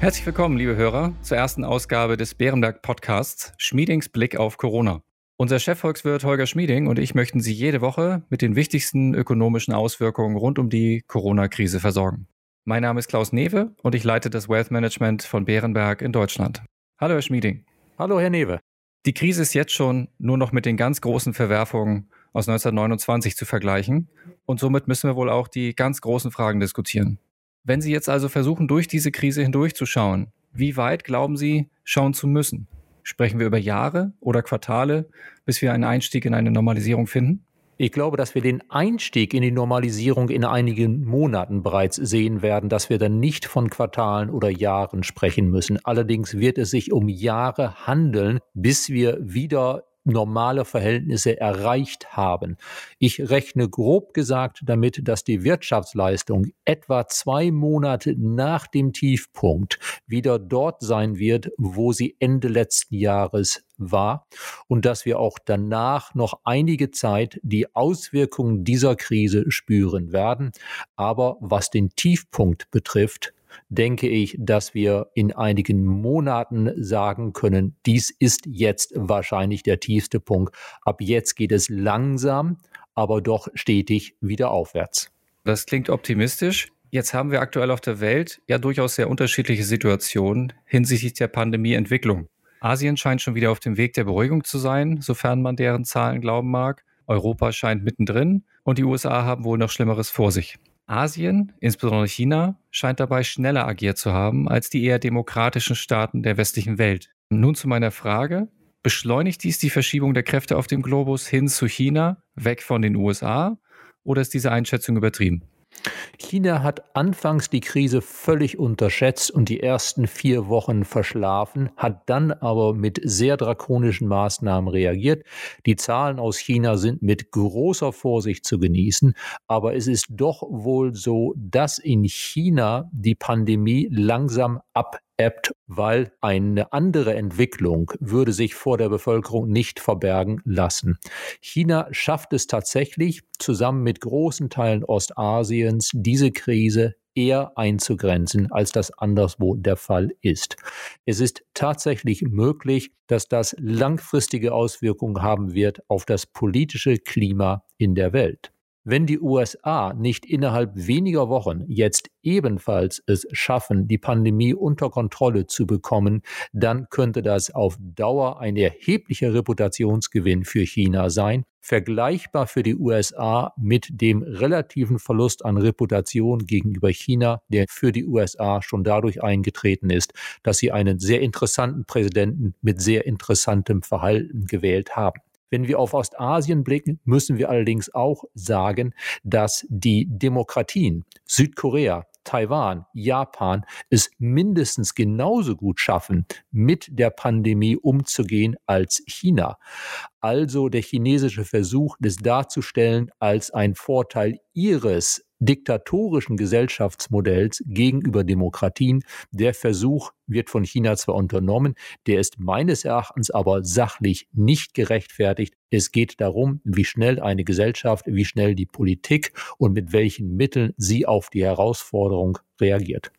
Herzlich willkommen, liebe Hörer, zur ersten Ausgabe des Bärenberg Podcasts Schmiedings Blick auf Corona. Unser Chefvolkswirt Holger Schmieding und ich möchten Sie jede Woche mit den wichtigsten ökonomischen Auswirkungen rund um die Corona-Krise versorgen. Mein Name ist Klaus Newe und ich leite das Wealth Management von Bärenberg in Deutschland. Hallo, Herr Schmieding. Hallo, Herr Newe. Die Krise ist jetzt schon nur noch mit den ganz großen Verwerfungen aus 1929 zu vergleichen und somit müssen wir wohl auch die ganz großen Fragen diskutieren. Wenn Sie jetzt also versuchen, durch diese Krise hindurchzuschauen, wie weit glauben Sie, schauen zu müssen? Sprechen wir über Jahre oder Quartale, bis wir einen Einstieg in eine Normalisierung finden? Ich glaube, dass wir den Einstieg in die Normalisierung in einigen Monaten bereits sehen werden, dass wir dann nicht von Quartalen oder Jahren sprechen müssen. Allerdings wird es sich um Jahre handeln, bis wir wieder normale Verhältnisse erreicht haben. Ich rechne grob gesagt damit, dass die Wirtschaftsleistung etwa zwei Monate nach dem Tiefpunkt wieder dort sein wird, wo sie Ende letzten Jahres war und dass wir auch danach noch einige Zeit die Auswirkungen dieser Krise spüren werden. Aber was den Tiefpunkt betrifft, denke ich, dass wir in einigen Monaten sagen können, dies ist jetzt wahrscheinlich der tiefste Punkt. Ab jetzt geht es langsam, aber doch stetig wieder aufwärts. Das klingt optimistisch. Jetzt haben wir aktuell auf der Welt ja durchaus sehr unterschiedliche Situationen hinsichtlich der Pandemieentwicklung. Asien scheint schon wieder auf dem Weg der Beruhigung zu sein, sofern man deren Zahlen glauben mag. Europa scheint mittendrin und die USA haben wohl noch Schlimmeres vor sich. Asien, insbesondere China, scheint dabei schneller agiert zu haben als die eher demokratischen Staaten der westlichen Welt. Nun zu meiner Frage. Beschleunigt dies die Verschiebung der Kräfte auf dem Globus hin zu China, weg von den USA, oder ist diese Einschätzung übertrieben? China hat anfangs die Krise völlig unterschätzt und die ersten vier Wochen verschlafen, hat dann aber mit sehr drakonischen Maßnahmen reagiert. Die Zahlen aus China sind mit großer Vorsicht zu genießen, aber es ist doch wohl so, dass in China die Pandemie langsam ab ebbt, weil eine andere Entwicklung würde sich vor der Bevölkerung nicht verbergen lassen. China schafft es tatsächlich, zusammen mit großen Teilen Ostasiens diese Krise eher einzugrenzen, als das anderswo der Fall ist. Es ist tatsächlich möglich, dass das langfristige Auswirkungen haben wird auf das politische Klima in der Welt. Wenn die USA nicht innerhalb weniger Wochen jetzt ebenfalls es schaffen, die Pandemie unter Kontrolle zu bekommen, dann könnte das auf Dauer ein erheblicher Reputationsgewinn für China sein, vergleichbar für die USA mit dem relativen Verlust an Reputation gegenüber China, der für die USA schon dadurch eingetreten ist, dass sie einen sehr interessanten Präsidenten mit sehr interessantem Verhalten gewählt haben. Wenn wir auf Ostasien blicken, müssen wir allerdings auch sagen, dass die Demokratien Südkorea, Taiwan, Japan es mindestens genauso gut schaffen, mit der Pandemie umzugehen als China. Also der chinesische Versuch, das darzustellen als ein Vorteil ihres diktatorischen Gesellschaftsmodells gegenüber Demokratien. Der Versuch wird von China zwar unternommen, der ist meines Erachtens aber sachlich nicht gerechtfertigt. Es geht darum, wie schnell eine Gesellschaft, wie schnell die Politik und mit welchen Mitteln sie auf die Herausforderung reagiert.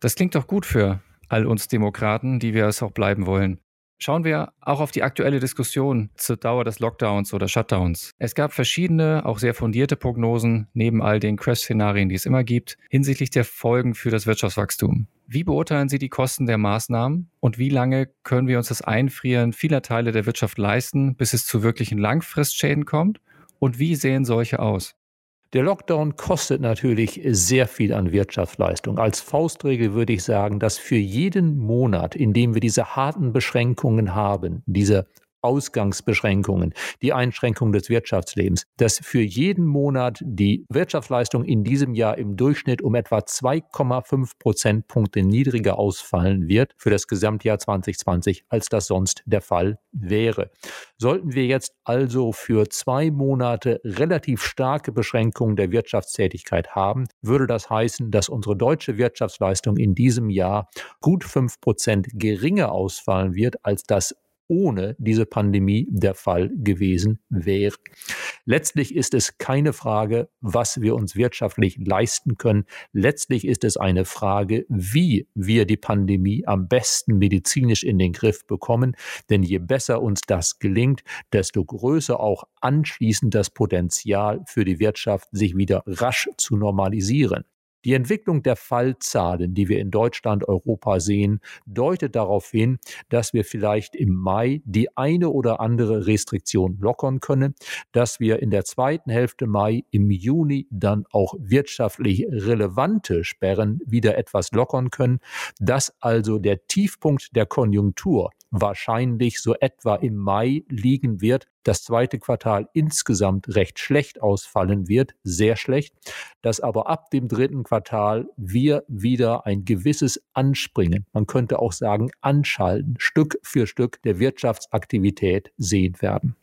Das klingt doch gut für all uns Demokraten, die wir es auch bleiben wollen. Schauen wir auch auf die aktuelle Diskussion zur Dauer des Lockdowns oder Shutdowns. Es gab verschiedene, auch sehr fundierte Prognosen, neben all den Crash-Szenarien, die es immer gibt, hinsichtlich der Folgen für das Wirtschaftswachstum. Wie beurteilen Sie die Kosten der Maßnahmen und wie lange können wir uns das Einfrieren vieler Teile der Wirtschaft leisten, bis es zu wirklichen Langfristschäden kommt? Und wie sehen solche aus? Der Lockdown kostet natürlich sehr viel an Wirtschaftsleistung. Als Faustregel würde ich sagen, dass für jeden Monat, in dem wir diese harten Beschränkungen haben, diese Ausgangsbeschränkungen, die Einschränkung des Wirtschaftslebens, dass für jeden Monat die Wirtschaftsleistung in diesem Jahr im Durchschnitt um etwa 2,5 Prozentpunkte niedriger ausfallen wird für das Gesamtjahr 2020, als das sonst der Fall wäre. Sollten wir jetzt also für zwei Monate relativ starke Beschränkungen der Wirtschaftstätigkeit haben, würde das heißen, dass unsere deutsche Wirtschaftsleistung in diesem Jahr gut fünf Prozent geringer ausfallen wird als das ohne diese Pandemie der Fall gewesen wäre. Letztlich ist es keine Frage, was wir uns wirtschaftlich leisten können. Letztlich ist es eine Frage, wie wir die Pandemie am besten medizinisch in den Griff bekommen. Denn je besser uns das gelingt, desto größer auch anschließend das Potenzial für die Wirtschaft, sich wieder rasch zu normalisieren. Die Entwicklung der Fallzahlen, die wir in Deutschland, Europa sehen, deutet darauf hin, dass wir vielleicht im Mai die eine oder andere Restriktion lockern können, dass wir in der zweiten Hälfte Mai, im Juni dann auch wirtschaftlich relevante Sperren wieder etwas lockern können, dass also der Tiefpunkt der Konjunktur wahrscheinlich so etwa im Mai liegen wird, das zweite Quartal insgesamt recht schlecht ausfallen wird, sehr schlecht, dass aber ab dem dritten Quartal wir wieder ein gewisses Anspringen, man könnte auch sagen Anschalten, Stück für Stück der Wirtschaftsaktivität sehen werden.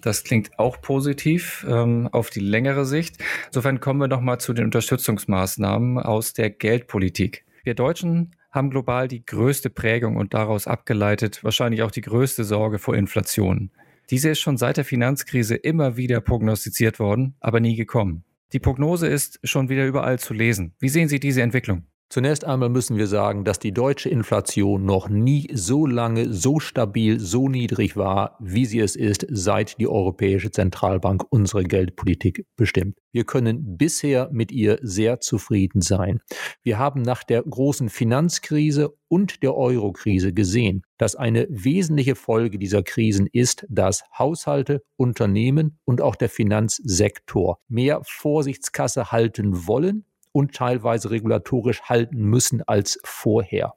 Das klingt auch positiv ähm, auf die längere Sicht. Insofern kommen wir nochmal zu den Unterstützungsmaßnahmen aus der Geldpolitik. Wir Deutschen haben global die größte Prägung und daraus abgeleitet wahrscheinlich auch die größte Sorge vor Inflation. Diese ist schon seit der Finanzkrise immer wieder prognostiziert worden, aber nie gekommen. Die Prognose ist schon wieder überall zu lesen. Wie sehen Sie diese Entwicklung? Zunächst einmal müssen wir sagen, dass die deutsche Inflation noch nie so lange, so stabil, so niedrig war, wie sie es ist, seit die Europäische Zentralbank unsere Geldpolitik bestimmt. Wir können bisher mit ihr sehr zufrieden sein. Wir haben nach der großen Finanzkrise und der Eurokrise gesehen, dass eine wesentliche Folge dieser Krisen ist, dass Haushalte, Unternehmen und auch der Finanzsektor mehr Vorsichtskasse halten wollen und teilweise regulatorisch halten müssen als vorher.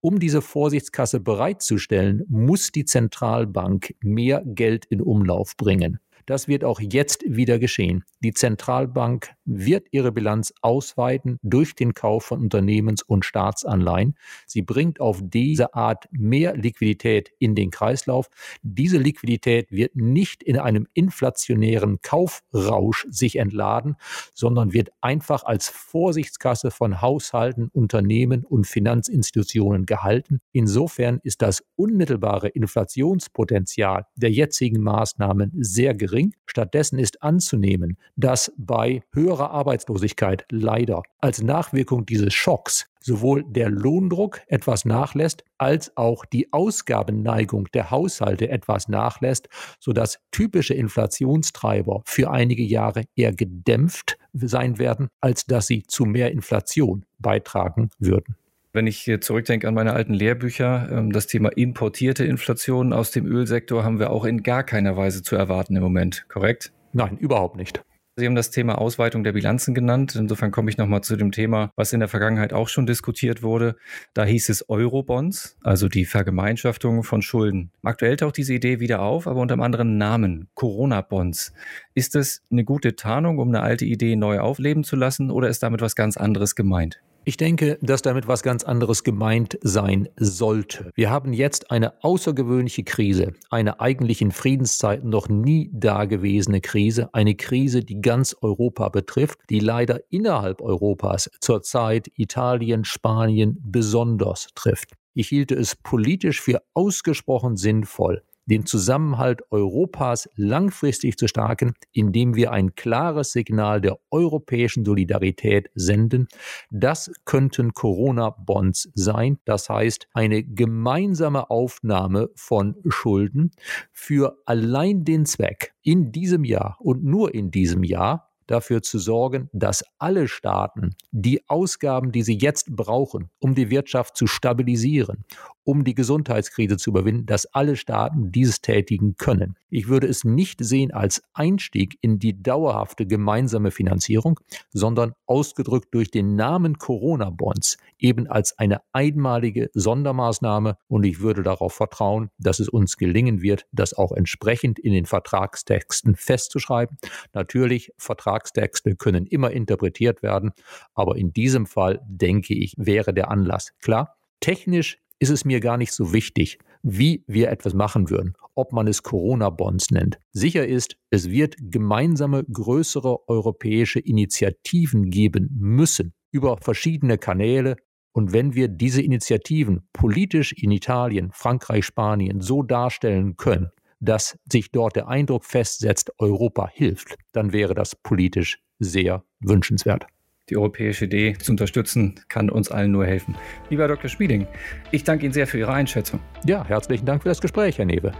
Um diese Vorsichtskasse bereitzustellen, muss die Zentralbank mehr Geld in Umlauf bringen. Das wird auch jetzt wieder geschehen. Die Zentralbank wird ihre Bilanz ausweiten durch den Kauf von Unternehmens- und Staatsanleihen. Sie bringt auf diese Art mehr Liquidität in den Kreislauf. Diese Liquidität wird nicht in einem inflationären Kaufrausch sich entladen, sondern wird einfach als Vorsichtskasse von Haushalten, Unternehmen und Finanzinstitutionen gehalten. Insofern ist das unmittelbare Inflationspotenzial der jetzigen Maßnahmen sehr gering. Stattdessen ist anzunehmen, dass bei höherer Arbeitslosigkeit leider als Nachwirkung dieses Schocks sowohl der Lohndruck etwas nachlässt, als auch die Ausgabenneigung der Haushalte etwas nachlässt, sodass typische Inflationstreiber für einige Jahre eher gedämpft sein werden, als dass sie zu mehr Inflation beitragen würden. Wenn ich zurückdenke an meine alten Lehrbücher, ähm, das Thema importierte Inflation aus dem Ölsektor haben wir auch in gar keiner Weise zu erwarten im Moment, korrekt? Nein, überhaupt nicht. Sie haben das Thema Ausweitung der Bilanzen genannt. Insofern komme ich nochmal zu dem Thema, was in der Vergangenheit auch schon diskutiert wurde. Da hieß es Eurobonds, also die Vergemeinschaftung von Schulden. Aktuell taucht diese Idee wieder auf, aber unter einem anderen Namen, Corona-Bonds. Ist das eine gute Tarnung, um eine alte Idee neu aufleben zu lassen oder ist damit was ganz anderes gemeint? Ich denke, dass damit was ganz anderes gemeint sein sollte. Wir haben jetzt eine außergewöhnliche Krise, eine eigentlich in Friedenszeiten noch nie dagewesene Krise, eine Krise, die ganz Europa betrifft, die leider innerhalb Europas zurzeit Italien, Spanien besonders trifft. Ich hielte es politisch für ausgesprochen sinnvoll, den Zusammenhalt Europas langfristig zu stärken, indem wir ein klares Signal der europäischen Solidarität senden. Das könnten Corona-Bonds sein. Das heißt, eine gemeinsame Aufnahme von Schulden für allein den Zweck, in diesem Jahr und nur in diesem Jahr dafür zu sorgen, dass alle Staaten die Ausgaben, die sie jetzt brauchen, um die Wirtschaft zu stabilisieren, um die Gesundheitskrise zu überwinden, dass alle Staaten dieses tätigen können. Ich würde es nicht sehen als Einstieg in die dauerhafte gemeinsame Finanzierung, sondern ausgedrückt durch den Namen Corona-Bonds eben als eine einmalige Sondermaßnahme und ich würde darauf vertrauen, dass es uns gelingen wird, das auch entsprechend in den Vertragstexten festzuschreiben. Natürlich, Vertragstexte können immer interpretiert werden, aber in diesem Fall denke ich, wäre der Anlass klar. Technisch ist es mir gar nicht so wichtig, wie wir etwas machen würden, ob man es Corona-Bonds nennt. Sicher ist, es wird gemeinsame größere europäische Initiativen geben müssen über verschiedene Kanäle, Und wenn wir diese Initiativen politisch in Italien, Frankreich, Spanien so darstellen können, dass sich dort der Eindruck festsetzt, Europa hilft, dann wäre das politisch sehr wünschenswert. Die europäische Idee zu unterstützen, kann uns allen nur helfen. Lieber Dr. Schmieding, ich danke Ihnen sehr für Ihre Einschätzung. Ja, herzlichen Dank für das Gespräch, Herr Newe.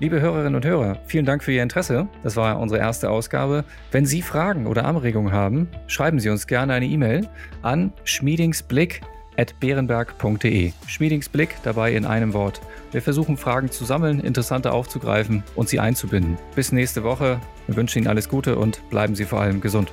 Liebe Hörerinnen und Hörer, vielen Dank für Ihr Interesse. Das war unsere erste Ausgabe. Wenn Sie Fragen oder Anregungen haben, schreiben Sie uns gerne eine E-Mail an schmiedingsblick.beerenberg.de. Schmiedingsblick dabei in einem Wort. Wir versuchen Fragen zu sammeln, interessante aufzugreifen und sie einzubinden. Bis nächste Woche. Wir wünschen Ihnen alles Gute und bleiben Sie vor allem gesund.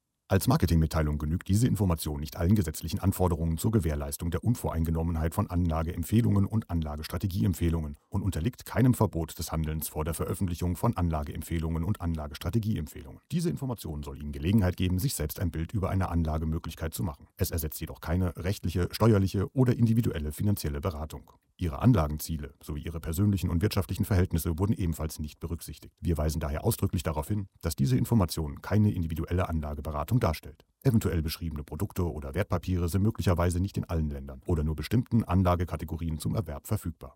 Als Marketingmitteilung genügt diese Information nicht allen gesetzlichen Anforderungen zur Gewährleistung der Unvoreingenommenheit von Anlageempfehlungen und Anlagestrategieempfehlungen und unterliegt keinem Verbot des Handelns vor der Veröffentlichung von Anlageempfehlungen und Anlagestrategieempfehlungen. Diese Information soll Ihnen Gelegenheit geben, sich selbst ein Bild über eine Anlagemöglichkeit zu machen. Es ersetzt jedoch keine rechtliche, steuerliche oder individuelle finanzielle Beratung. Ihre Anlagenziele sowie Ihre persönlichen und wirtschaftlichen Verhältnisse wurden ebenfalls nicht berücksichtigt. Wir weisen daher ausdrücklich darauf hin, dass diese Information keine individuelle Anlageberatung darstellt. Eventuell beschriebene Produkte oder Wertpapiere sind möglicherweise nicht in allen Ländern oder nur bestimmten Anlagekategorien zum Erwerb verfügbar.